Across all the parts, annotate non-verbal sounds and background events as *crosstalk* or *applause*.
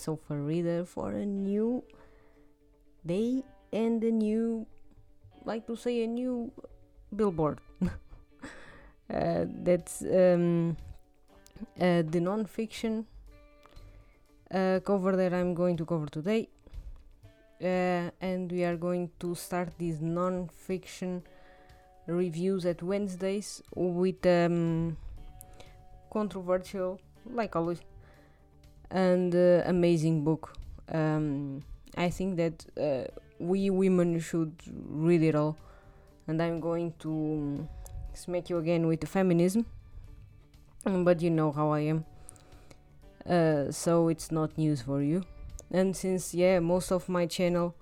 sofa reader for a new day and a new, like to say, a new billboard. *laughs* uh, that's um, uh, the non-fiction uh, cover that I'm going to cover today. Uh, and we are going to start these non-fiction reviews at Wednesdays with um, controversial, like always, and uh, amazing book. Um, I think that uh, we women should read it all, and I'm going to smack you again with the feminism. But you know how I am, uh, so it's not news for you. And since yeah, most of my channel,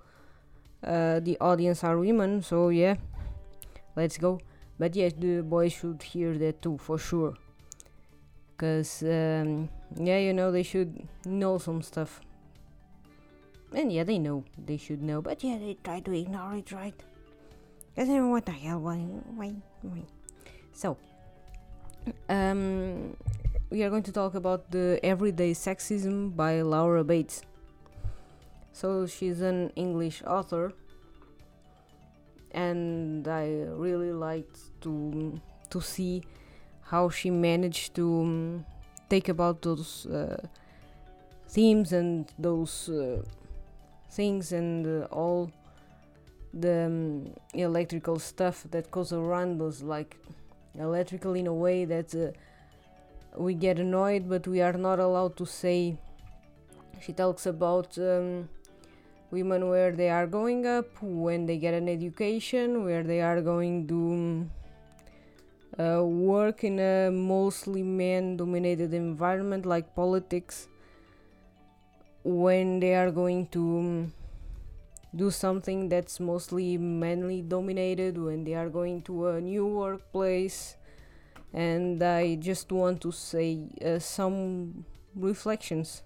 uh, the audience are women, so yeah, let's go. But yes, the boys should hear that too for sure because um, yeah you know they should know some stuff. And yeah they know they should know but yeah they try to ignore it right? Because what the hell why why why. So um we are going to talk about the everyday sexism by laura bates. So she's an english author and i really liked to to see how she managed to um, take about those uh, themes and those uh, things and uh, all the um, electrical stuff that goes around us like electrical in a way that uh, we get annoyed but we are not allowed to say. She talks about um, women where they are going up when they get an education where they are going to um, uh, work in a mostly man dominated environment like politics when they are going to um, do something that's mostly manly dominated when they are going to a new workplace. And i just want to say uh, some reflections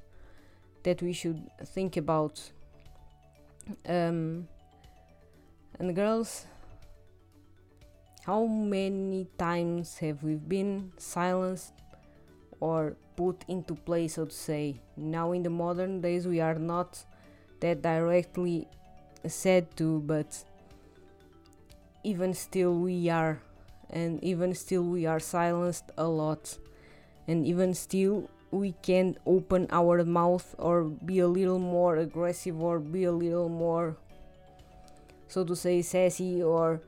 that we should think about. Um, and girls how many times have we been silenced or put into place, so to say? Now, in the modern days, we are not that directly said to, but even still, we are, and even still, we are silenced a lot, and even still, we can't open our mouth or be a little more aggressive or be a little more, so to say, sassy or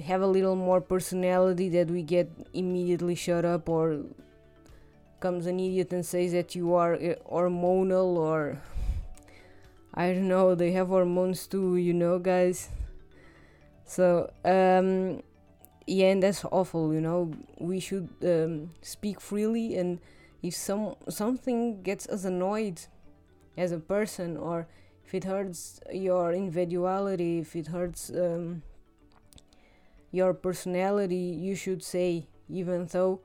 have a little more personality that we get immediately shut up or comes an idiot and says that you are uh, hormonal or I don't know they have hormones too you know guys. So um yeah and that's awful you know. We should um, speak freely and if some something gets us annoyed as a person or if it hurts your individuality if it hurts um, your personality, you should say, even though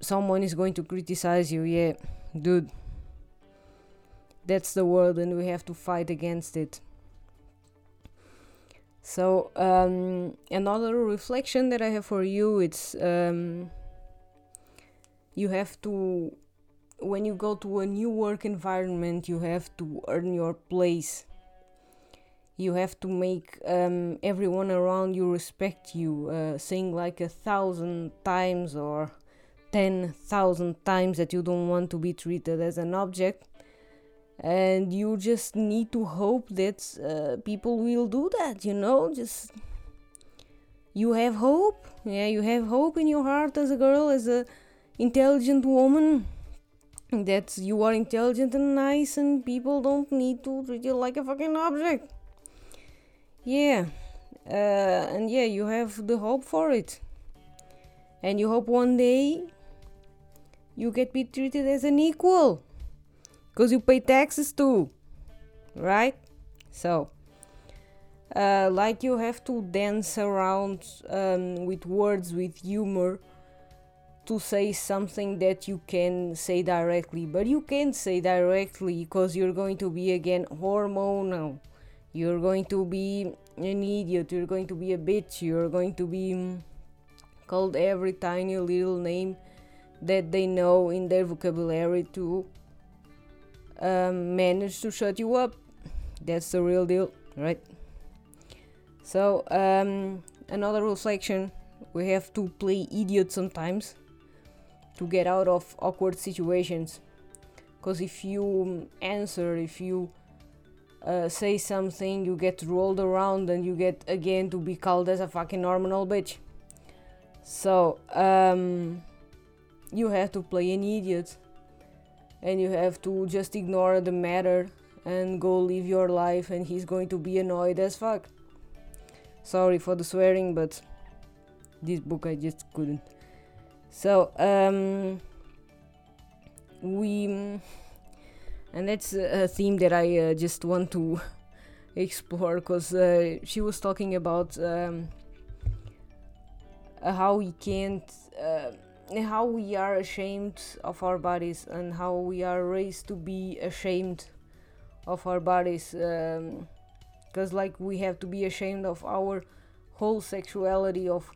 someone is going to criticize you, yeah, dude, that's the world and we have to fight against it. So, um, another reflection that I have for you it's um, you have to, when you go to a new work environment, you have to earn your place you have to make um, everyone around you respect you, uh, saying like a thousand times or ten thousand times that you don't want to be treated as an object. And you just need to hope that uh, people will do that, you know? Just you have hope. Yeah, you have hope in your heart as a girl, as a intelligent woman that you are intelligent and nice and people don't need to treat you like a fucking object yeah uh, and yeah you have the hope for it. And you hope one day you get be treated as an equal because you pay taxes too right? So uh, like you have to dance around um, with words with humor to say something that you can say directly. But you can't say directly because you're going to be again hormonal you're going to be an idiot you're going to be a bitch you're going to be called every tiny little name that they know in their vocabulary to um, manage to shut you up. That's the real deal, right? So, um, another reflection we have to play idiot sometimes to get out of awkward situations. Because if you answer, if you uh, say something, you get rolled around and you get again to be called as a fucking normal bitch. So, um, you have to play an idiot and you have to just ignore the matter and go live your life, and he's going to be annoyed as fuck. Sorry for the swearing, but this book I just couldn't. So, um, we, and that's a theme that I uh, just want to *laughs* explore because uh, she was talking about um, how we can't. Uh, how we are ashamed of our bodies and how we are raised to be ashamed of our bodies because um, like we have to be ashamed of our whole sexuality of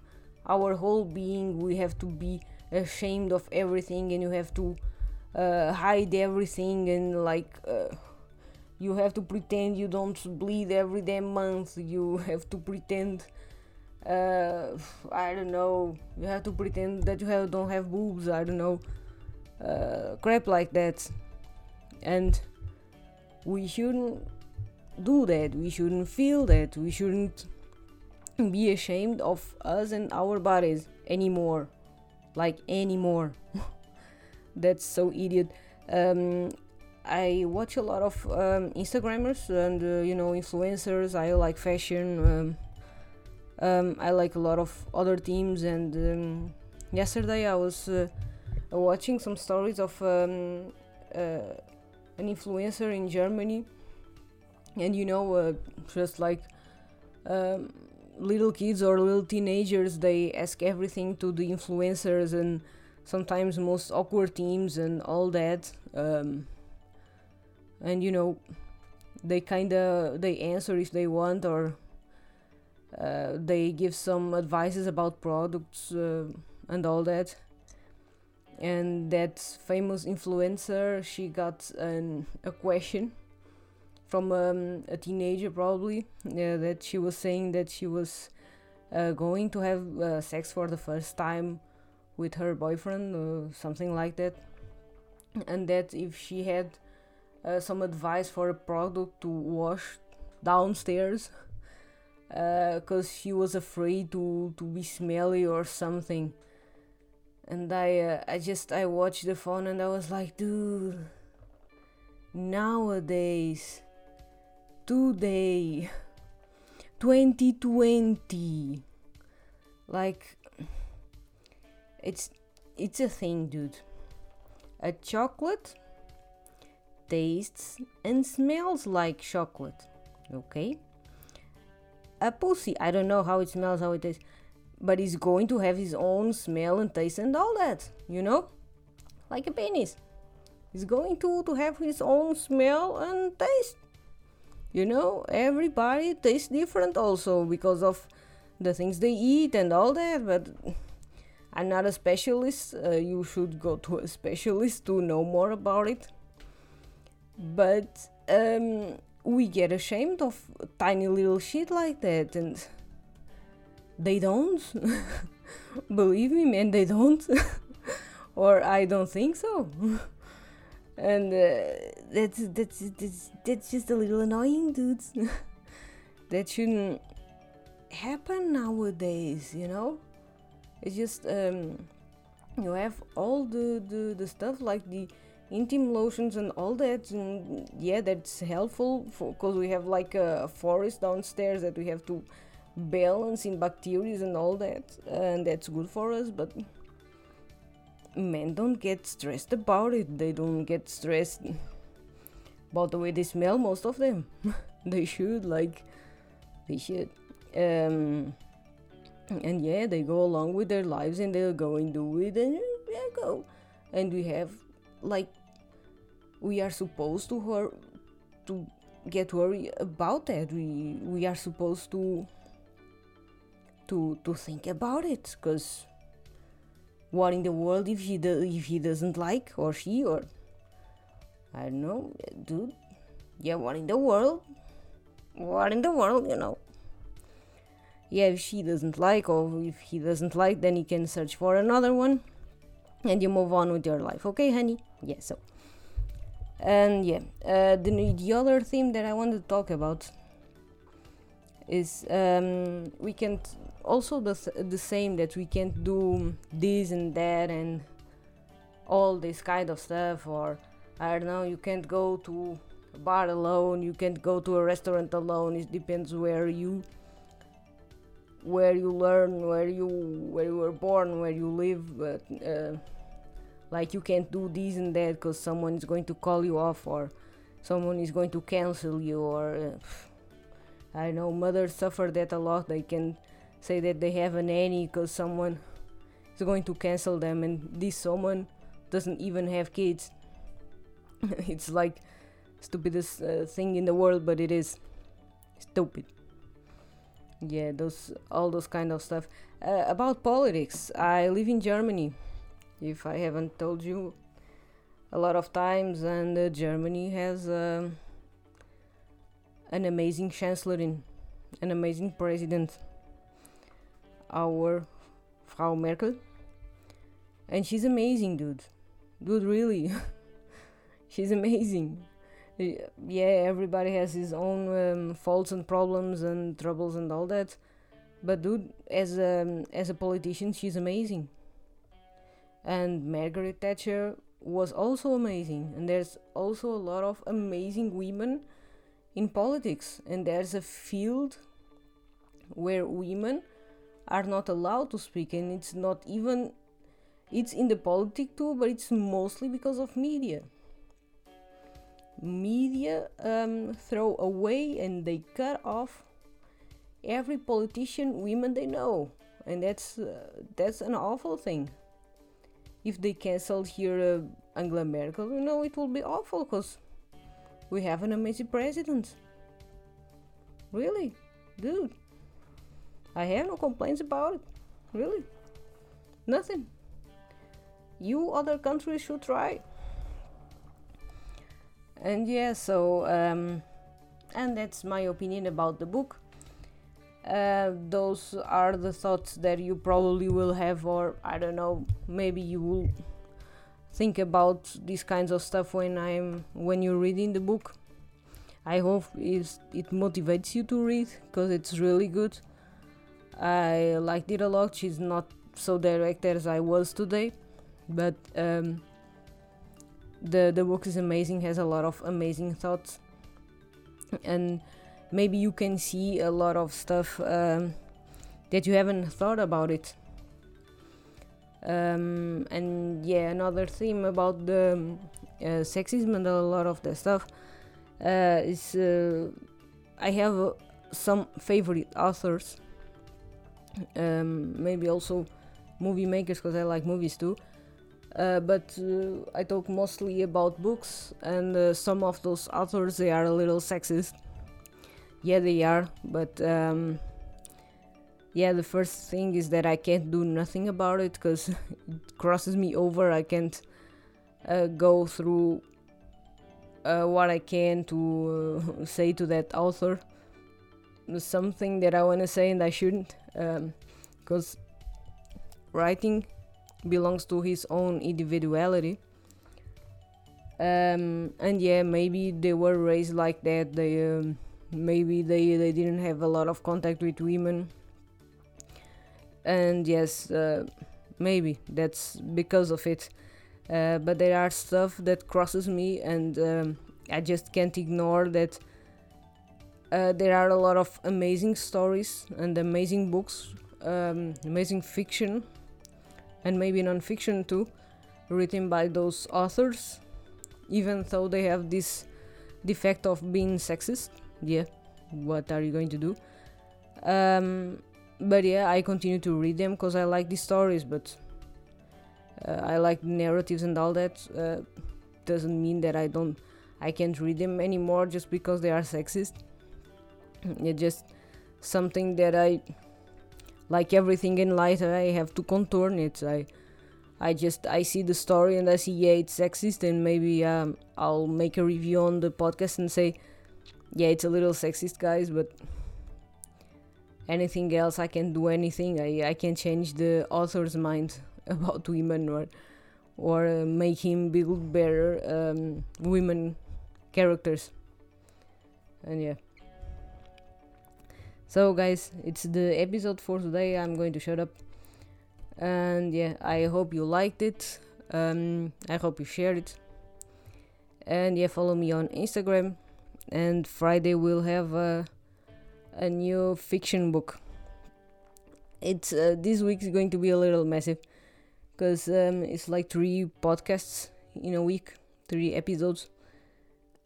our whole being we have to be ashamed of everything and you have to uh, hide everything and like uh, you have to pretend you don't bleed every damn month you *laughs* have to pretend uh, I don't know. You have to pretend that you have don't have boobs. I don't know, uh, crap like that, and we shouldn't do that. We shouldn't feel that. We shouldn't be ashamed of us and our bodies anymore, like anymore. *laughs* That's so idiot. Um, I watch a lot of um, Instagrammers and uh, you know influencers. I like fashion. Um, um, I like a lot of other teams, and um, yesterday I was uh, watching some stories of um, uh, an influencer in Germany, and you know, uh, just like little kids or little teenagers, they ask everything to the influencers, and sometimes most awkward teams and all that. Um, and you know, they kind of they answer if they want or uh, they give some advices about products uh, and all that and that famous influencer she got an, a question from um, a teenager probably that she was saying that she was uh, going to have uh, sex for the first time with her boyfriend or something like that. And that if she had uh, some advice for a product to wash downstairs because *laughs* uh, she was afraid to to be smelly or something. And i uh, i just i watched the phone and i was like dude nowadays today *laughs* 2020 like it's it's a thing dude a chocolate tastes and smells like chocolate okay a pussy. I don't know how it smells, how it tastes, but it's going to have his own smell and taste and all that, you know? Like a penis. He's going to, to have his own smell and taste. You know, everybody tastes different also because of the things they eat and all that, but I'm not a specialist. Uh, you should go to a specialist to know more about it. But um, we get ashamed of tiny little shit like that and they don't *laughs* believe me man they don't *laughs* or i don't think so *laughs* and uh, that's, that's that's that's just a little annoying dudes that shouldn't happen nowadays you know it's just um you have all the the, the stuff like the intim lotions and all that and yeah that's helpful because we have like a forest downstairs that we have to balance in bacteria and all that and that's good for us but men don't get stressed about it. They don't get stressed about the way they smell most of them. *laughs* They should like they should. Um and yeah they go along with their lives and they'll go and do it and yeah go and we have like we are supposed to hur- to get worried about that. We we are supposed to to to think about it because what in the world if he do, if he doesn't like or she or I don't know, dude. Yeah, what in the world? What in the world, you know? Yeah, if she doesn't like or if he doesn't like, then you can search for another one and you move on with your life. Okay, honey? Yeah, so. And yeah, uh, the, the other theme that I want to talk about is um, we can't also the, the same that we can't do this and that and all this kind of stuff or I don't know, you can't go to a bar alone, you can't go to a restaurant alone. It depends where you where you learn, where you where you were born, where you live, but uh, like you can't do this and that because someone is going to call you off or someone is going to cancel you or uh, I know mothers suffer that a lot. They can say that they have a nanny because someone is going to cancel them and this someone doesn't even have kids. *laughs* it's like stupidest uh, thing in the world, but it is stupid. Yeah, those all those kind of stuff. Uh, about politics, I live in Germany. If I haven't told you a lot of times, and uh, Germany has um, an amazing chancellor in, an amazing president. Our Frau Merkel, and she's amazing, dude. Dude, really. *laughs* she's amazing. Yeah, everybody has his own um, faults and problems and troubles and all that. But dude, as a as a politician, she's amazing. And Margaret Thatcher was also amazing. And there's also a lot of amazing women in politics. And there's a field where women are not allowed to speak, and it's not even it's in the politic too, but it's mostly because of media. Media um, throw away and they cut off every politician women they know, and that's uh, that's an awful thing. If they canceled here uh, Angela Merkel, you know it will be awful because we have an amazing president. Really, dude. I have no complaints about it. Really, nothing you other countries should try and yeah so um, and that's my opinion about the book. Uh, those are the thoughts that you probably will have or i don't know maybe you will think about these kinds of stuff when i'm when you're reading the book. I hope it motivates you to read because it's really good. I liked it a lot. She's not so direct as i was today but um, the the book is amazing has a lot of amazing thoughts. And maybe you can see a lot of stuff um, that you haven't thought about it. Um, and yeah another theme about the uh, sexism and a lot of the stuff uh, is uh, I have some favorite authors um, maybe also movie makers because I like movies too uh, but uh, I talk mostly about books, and uh, some of those authors they are a little sexist. Yeah, they are, but um, yeah, the first thing is that I can't do nothing about it because *laughs* it crosses me over. I can't uh, go through uh, what I can to *laughs* say to that author. Something that I want to say and I shouldn't, because um, writing belongs to his own individuality. Um, and yeah, maybe they were raised like that. They um, maybe they they didn't have a lot of contact with women. And yes, uh, maybe that's because of it. Uh, but there are stuff that crosses me, and um, I just can't ignore that. Uh, there are a lot of amazing stories and amazing books, um, amazing fiction and maybe non-fiction too, written by those authors, even though they have this defect of being sexist. Yeah, what are you going to do? Um, but yeah, I continue to read them because I like these stories, but uh, I like narratives and all that. Uh, doesn't mean that I don't, I can't read them anymore just because they are sexist. *clears throat* It's just something that I like everything in life i have to contour it. I I just I see the story and I see yeah it's sexist and maybe um, I'll make a review on the podcast and say yeah it's a little sexist guys but anything else I can do anything. I, I can change the author's mind *laughs* about women or or uh, make him build better um, women characters. And yeah so guys it's the episode for today. I'm going to shut up. And yeah i hope you liked it. Um, i hope you shared it. And yeah follow me on instagram. And friday we'll have a, a new fiction book. It's uh, this week is going to be a little massive because um, it's like three podcasts in a week three episodes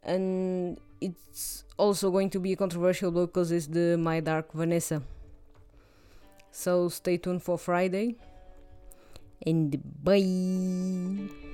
and it's also going to be controversial because it's the My Dark Vanessa. So stay tuned for Friday and bye.